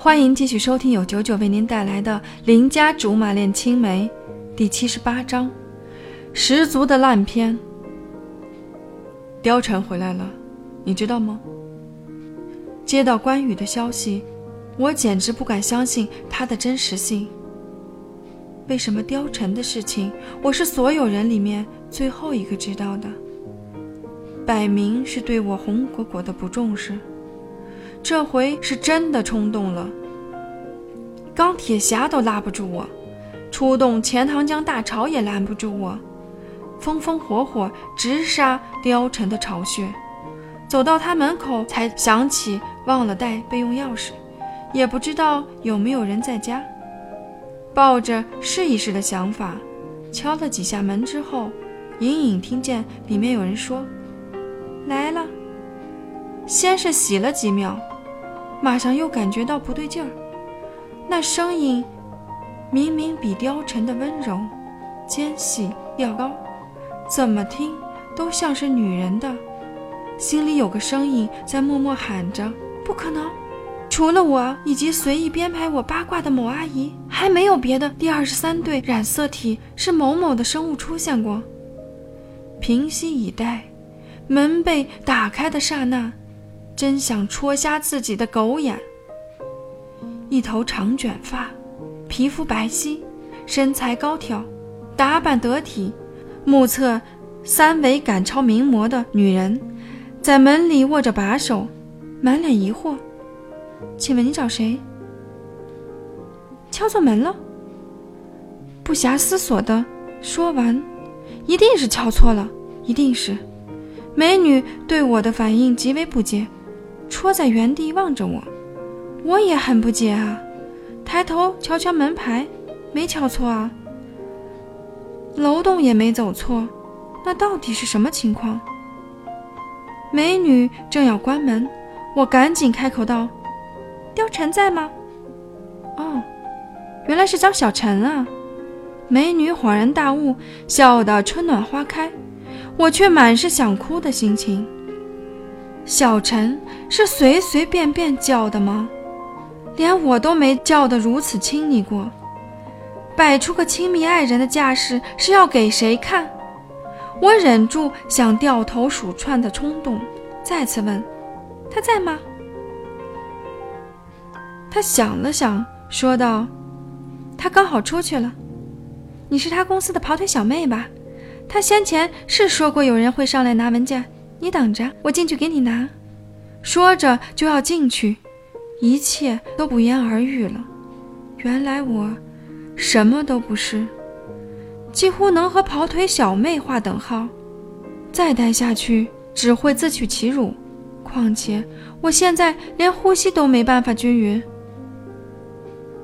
欢迎继续收听由九九为您带来的《邻家竹马恋青梅》第七十八章：十足的烂片。貂蝉回来了，你知道吗？接到关羽的消息，我简直不敢相信他的真实性。为什么貂蝉的事情，我是所有人里面最后一个知道的？摆明是对我红果果的不重视。这回是真的冲动了，钢铁侠都拉不住我，出动钱塘江大潮也拦不住我，风风火火直杀貂蝉的巢穴，走到他门口才想起忘了带备用钥匙，也不知道有没有人在家，抱着试一试的想法，敲了几下门之后，隐隐听见里面有人说：“来了。”先是洗了几秒。马上又感觉到不对劲儿，那声音明明比貂蝉的温柔、尖细要高，怎么听都像是女人的。心里有个声音在默默喊着：“不可能！除了我以及随意编排我八卦的某阿姨，还没有别的第二十三对染色体是某某的生物出现过。”平息以待，门被打开的刹那。真想戳瞎自己的狗眼。一头长卷发，皮肤白皙，身材高挑，打扮得体，目测三围赶超名模的女人，在门里握着把手，满脸疑惑：“请问你找谁？”敲错门了。不暇思索的说完：“一定是敲错了，一定是。”美女对我的反应极为不解。戳在原地望着我，我也很不解啊。抬头瞧瞧门牌，没瞧错啊。楼栋也没走错，那到底是什么情况？美女正要关门，我赶紧开口道：“貂蝉在吗？”哦，原来是找小陈啊。美女恍然大悟，笑得春暖花开，我却满是想哭的心情。小陈是随随便便叫的吗？连我都没叫得如此亲昵过，摆出个亲密爱人的架势是要给谁看？我忍住想掉头鼠窜的冲动，再次问：“他在吗？”他想了想，说道：“他刚好出去了。你是他公司的跑腿小妹吧？他先前是说过有人会上来拿文件。”你等着，我进去给你拿。说着就要进去，一切都不言而喻了。原来我什么都不是，几乎能和跑腿小妹划等号。再待下去只会自取其辱。况且我现在连呼吸都没办法均匀，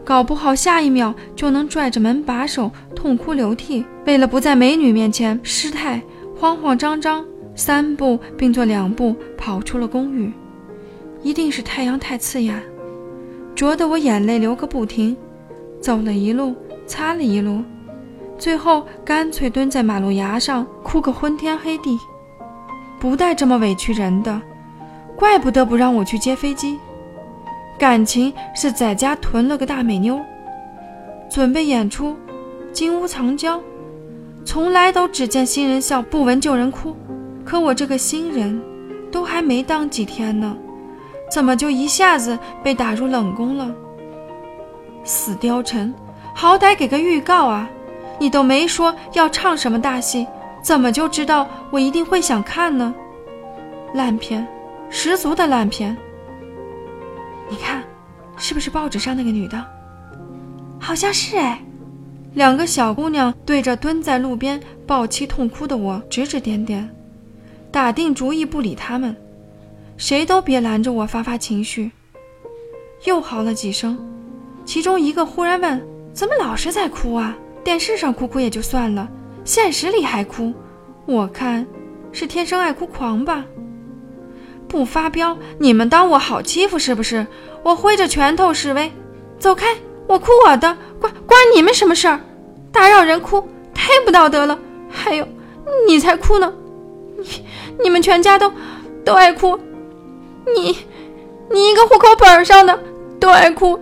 搞不好下一秒就能拽着门把手痛哭流涕。为了不在美女面前失态，慌慌张张。三步并作两步跑出了公寓，一定是太阳太刺眼，灼得我眼泪流个不停。走了一路，擦了一路，最后干脆蹲在马路牙上哭个昏天黑地。不带这么委屈人的，怪不得不让我去接飞机。感情是在家囤了个大美妞，准备演出，金屋藏娇。从来都只见新人笑，不闻旧人哭。可我这个新人，都还没当几天呢，怎么就一下子被打入冷宫了？死貂蝉，好歹给个预告啊！你都没说要唱什么大戏，怎么就知道我一定会想看呢？烂片，十足的烂片！你看，是不是报纸上那个女的？好像是哎。两个小姑娘对着蹲在路边抱膝痛哭的我指指点点。打定主意不理他们，谁都别拦着我发发情绪。又嚎了几声，其中一个忽然问：“怎么老是在哭啊？电视上哭哭也就算了，现实里还哭？我看是天生爱哭狂吧。”不发飙，你们当我好欺负是不是？我挥着拳头示威：“走开！我哭我的，关关你们什么事儿？打扰人哭太不道德了。还有，你才哭呢！” 你们全家都都爱哭，你你一个户口本上的都爱哭，